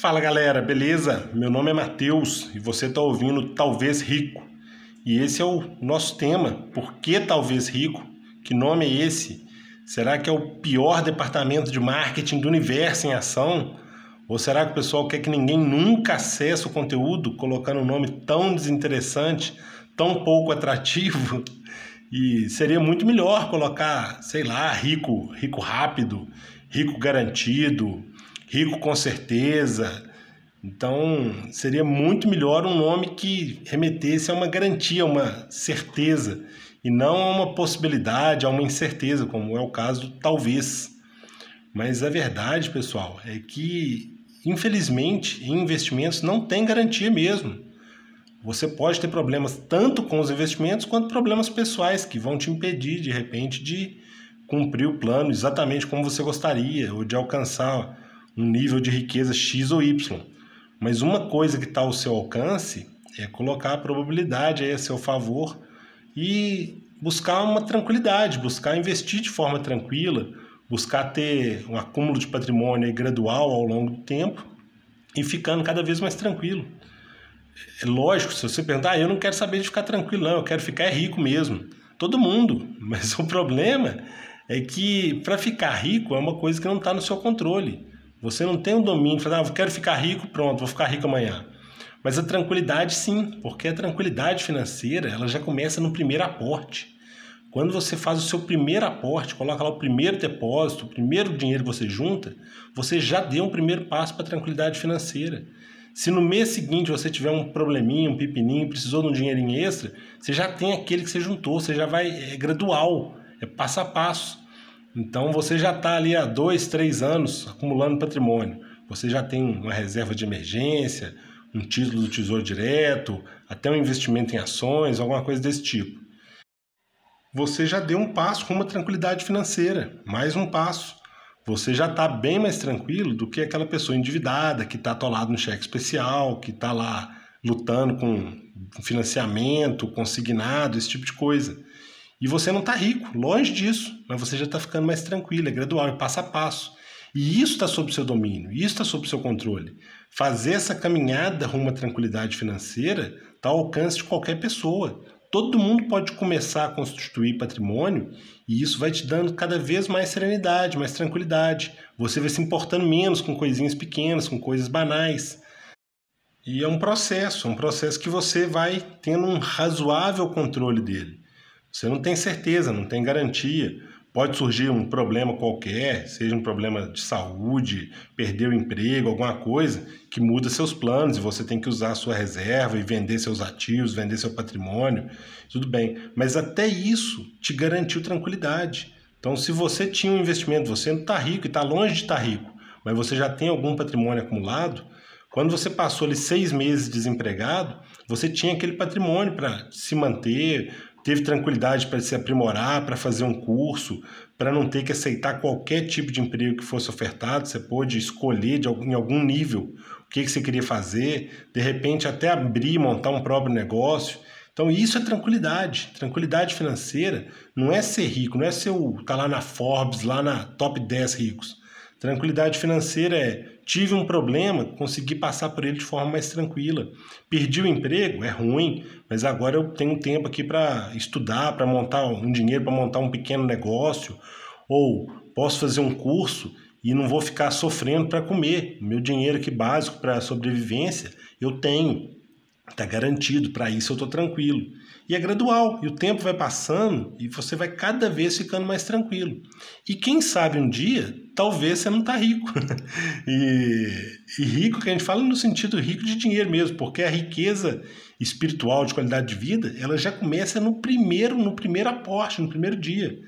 Fala galera, beleza? Meu nome é Matheus e você está ouvindo Talvez Rico. E esse é o nosso tema. Por que Talvez Rico? Que nome é esse? Será que é o pior departamento de marketing do universo em ação? Ou será que o pessoal quer que ninguém nunca acesse o conteúdo colocando um nome tão desinteressante, tão pouco atrativo? E seria muito melhor colocar, sei lá, rico, rico rápido, rico garantido, rico com certeza. Então, seria muito melhor um nome que remetesse a uma garantia, uma certeza, e não a uma possibilidade, a uma incerteza, como é o caso do talvez. Mas a verdade, pessoal, é que, infelizmente, em investimentos não tem garantia mesmo. Você pode ter problemas tanto com os investimentos quanto problemas pessoais que vão te impedir, de repente, de cumprir o plano exatamente como você gostaria ou de alcançar um nível de riqueza X ou Y. Mas uma coisa que está ao seu alcance é colocar a probabilidade aí a seu favor e buscar uma tranquilidade, buscar investir de forma tranquila, buscar ter um acúmulo de patrimônio gradual ao longo do tempo e ficando cada vez mais tranquilo. É lógico, se você perguntar, ah, eu não quero saber de ficar tranquilo, não, eu quero ficar rico mesmo. Todo mundo, mas o problema é que para ficar rico é uma coisa que não está no seu controle. Você não tem um domínio, falar, ah, eu quero ficar rico, pronto, vou ficar rico amanhã. Mas a tranquilidade sim, porque a tranquilidade financeira ela já começa no primeiro aporte. Quando você faz o seu primeiro aporte, coloca lá o primeiro depósito, o primeiro dinheiro que você junta, você já deu um primeiro passo para a tranquilidade financeira. Se no mês seguinte você tiver um probleminha, um pepininho, precisou de um dinheirinho extra, você já tem aquele que você juntou, você já vai, é gradual, é passo a passo. Então você já está ali há dois, três anos acumulando patrimônio. Você já tem uma reserva de emergência, um título do Tesouro Direto, até um investimento em ações, alguma coisa desse tipo. Você já deu um passo com uma tranquilidade financeira, mais um passo. Você já está bem mais tranquilo do que aquela pessoa endividada que está atolada no cheque especial, que está lá lutando com financiamento, consignado, esse tipo de coisa. E você não está rico, longe disso, mas você já está ficando mais tranquilo, é gradual, é passo a passo. E isso está sob seu domínio, isso está sob seu controle. Fazer essa caminhada rumo à tranquilidade financeira está ao alcance de qualquer pessoa. Todo mundo pode começar a constituir patrimônio e isso vai te dando cada vez mais serenidade, mais tranquilidade. Você vai se importando menos com coisinhas pequenas, com coisas banais. E é um processo, é um processo que você vai tendo um razoável controle dele. Você não tem certeza, não tem garantia. Pode surgir um problema qualquer, seja um problema de saúde, perder o emprego, alguma coisa que muda seus planos e você tem que usar a sua reserva e vender seus ativos, vender seu patrimônio, tudo bem. Mas até isso te garantiu tranquilidade. Então, se você tinha um investimento, você não está rico e está longe de estar tá rico, mas você já tem algum patrimônio acumulado, quando você passou ali seis meses desempregado, você tinha aquele patrimônio para se manter, teve tranquilidade para se aprimorar, para fazer um curso, para não ter que aceitar qualquer tipo de emprego que fosse ofertado, você pôde escolher de, em algum nível o que, que você queria fazer, de repente até abrir, montar um próprio negócio. Então isso é tranquilidade. Tranquilidade financeira não é ser rico, não é ser o tá lá na Forbes, lá na top 10 ricos. Tranquilidade financeira é tive um problema, consegui passar por ele de forma mais tranquila. Perdi o emprego, é ruim, mas agora eu tenho tempo aqui para estudar, para montar um dinheiro, para montar um pequeno negócio, ou posso fazer um curso e não vou ficar sofrendo para comer. Meu dinheiro aqui básico para sobrevivência eu tenho, está garantido, para isso eu estou tranquilo. E é gradual, e o tempo vai passando e você vai cada vez ficando mais tranquilo. E quem sabe um dia, talvez você não está rico. e, e, rico que a gente fala no sentido rico de dinheiro mesmo, porque a riqueza espiritual de qualidade de vida, ela já começa no primeiro, no primeiro aporte, no primeiro dia.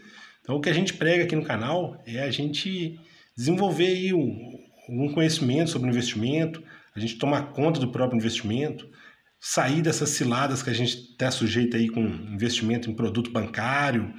Então o que a gente prega aqui no canal é a gente desenvolver aí um, um conhecimento sobre investimento, a gente tomar conta do próprio investimento, sair dessas ciladas que a gente está sujeito aí com investimento em produto bancário,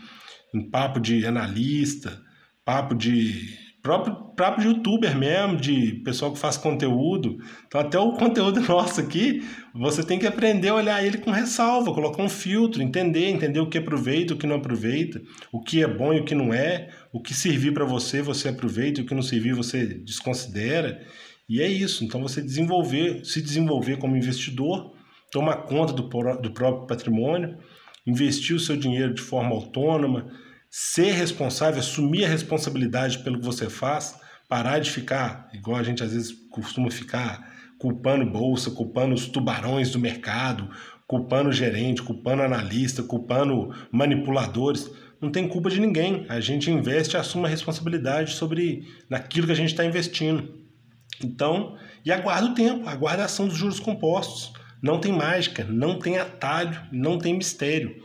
em papo de analista, papo de próprio de youtuber mesmo, de pessoal que faz conteúdo. Então até o conteúdo nosso aqui, você tem que aprender a olhar ele com ressalva, colocar um filtro, entender, entender o que aproveita, o que não aproveita, o que é bom e o que não é, o que servir para você, você aproveita, e o que não servir você desconsidera. E é isso. Então você desenvolver, se desenvolver como investidor, tomar conta do, do próprio patrimônio, investir o seu dinheiro de forma autônoma, ser responsável, assumir a responsabilidade pelo que você faz, parar de ficar, igual a gente às vezes costuma ficar, culpando bolsa, culpando os tubarões do mercado, culpando gerente, culpando analista, culpando manipuladores. Não tem culpa de ninguém. A gente investe e assume a responsabilidade sobre naquilo que a gente está investindo. Então, e aguarda o tempo, aguarda a ação dos juros compostos. Não tem mágica, não tem atalho, não tem mistério.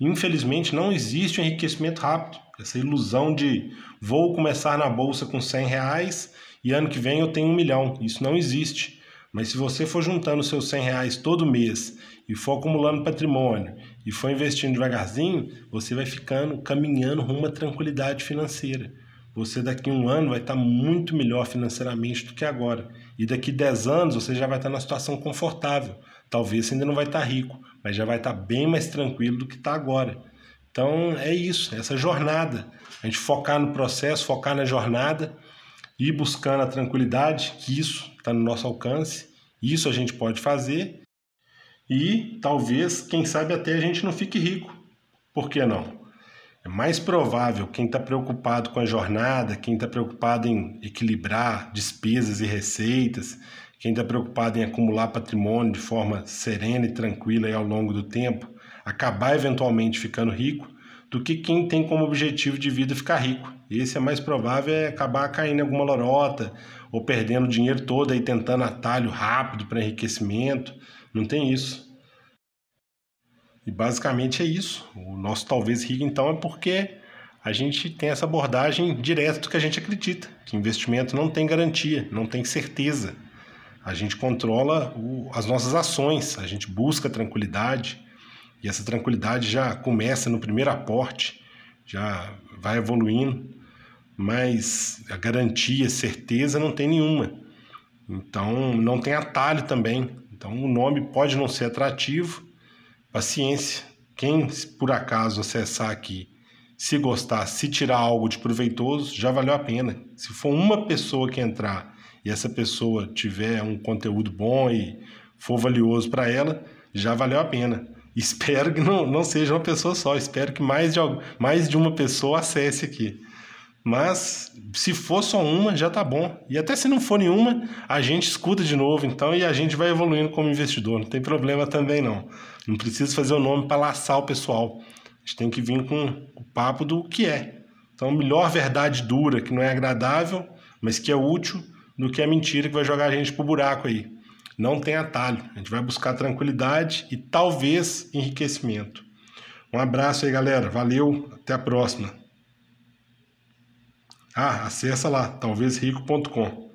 Infelizmente, não existe um enriquecimento rápido. Essa ilusão de vou começar na bolsa com 100 reais e ano que vem eu tenho um milhão. Isso não existe. Mas se você for juntando seus 100 reais todo mês e for acumulando patrimônio e for investindo devagarzinho, você vai ficando caminhando rumo à tranquilidade financeira. Você daqui a um ano vai estar muito melhor financeiramente do que agora. E daqui 10 anos você já vai estar numa situação confortável. Talvez você ainda não vai estar rico, mas já vai estar bem mais tranquilo do que está agora. Então é isso, essa jornada. A gente focar no processo, focar na jornada, ir buscando a tranquilidade, que isso está no nosso alcance, isso a gente pode fazer. E talvez, quem sabe, até a gente não fique rico. Por que não? É mais provável quem está preocupado com a jornada, quem está preocupado em equilibrar despesas e receitas, quem está preocupado em acumular patrimônio de forma serena e tranquila ao longo do tempo, acabar eventualmente ficando rico, do que quem tem como objetivo de vida ficar rico. Esse é mais provável é acabar caindo em alguma lorota ou perdendo o dinheiro todo aí tentando atalho rápido para enriquecimento. Não tem isso. E basicamente é isso. O nosso talvez rico, então, é porque a gente tem essa abordagem direta do que a gente acredita, que investimento não tem garantia, não tem certeza. A gente controla o, as nossas ações, a gente busca tranquilidade, e essa tranquilidade já começa no primeiro aporte, já vai evoluindo, mas a garantia, certeza não tem nenhuma. Então não tem atalho também. Então o nome pode não ser atrativo, Paciência. Quem por acaso acessar aqui, se gostar, se tirar algo de proveitoso, já valeu a pena. Se for uma pessoa que entrar e essa pessoa tiver um conteúdo bom e for valioso para ela, já valeu a pena. Espero que não, não seja uma pessoa só, espero que mais de, mais de uma pessoa acesse aqui. Mas se for só uma, já tá bom. E até se não for nenhuma, a gente escuta de novo, então, e a gente vai evoluindo como investidor. Não tem problema também, não. Não precisa fazer o nome para laçar o pessoal. A gente tem que vir com o papo do que é. Então, melhor verdade dura, que não é agradável, mas que é útil, do que a mentira que vai jogar a gente pro buraco aí. Não tem atalho. A gente vai buscar tranquilidade e talvez enriquecimento. Um abraço aí, galera. Valeu. Até a próxima. Ah, acessa lá, talvezrico.com.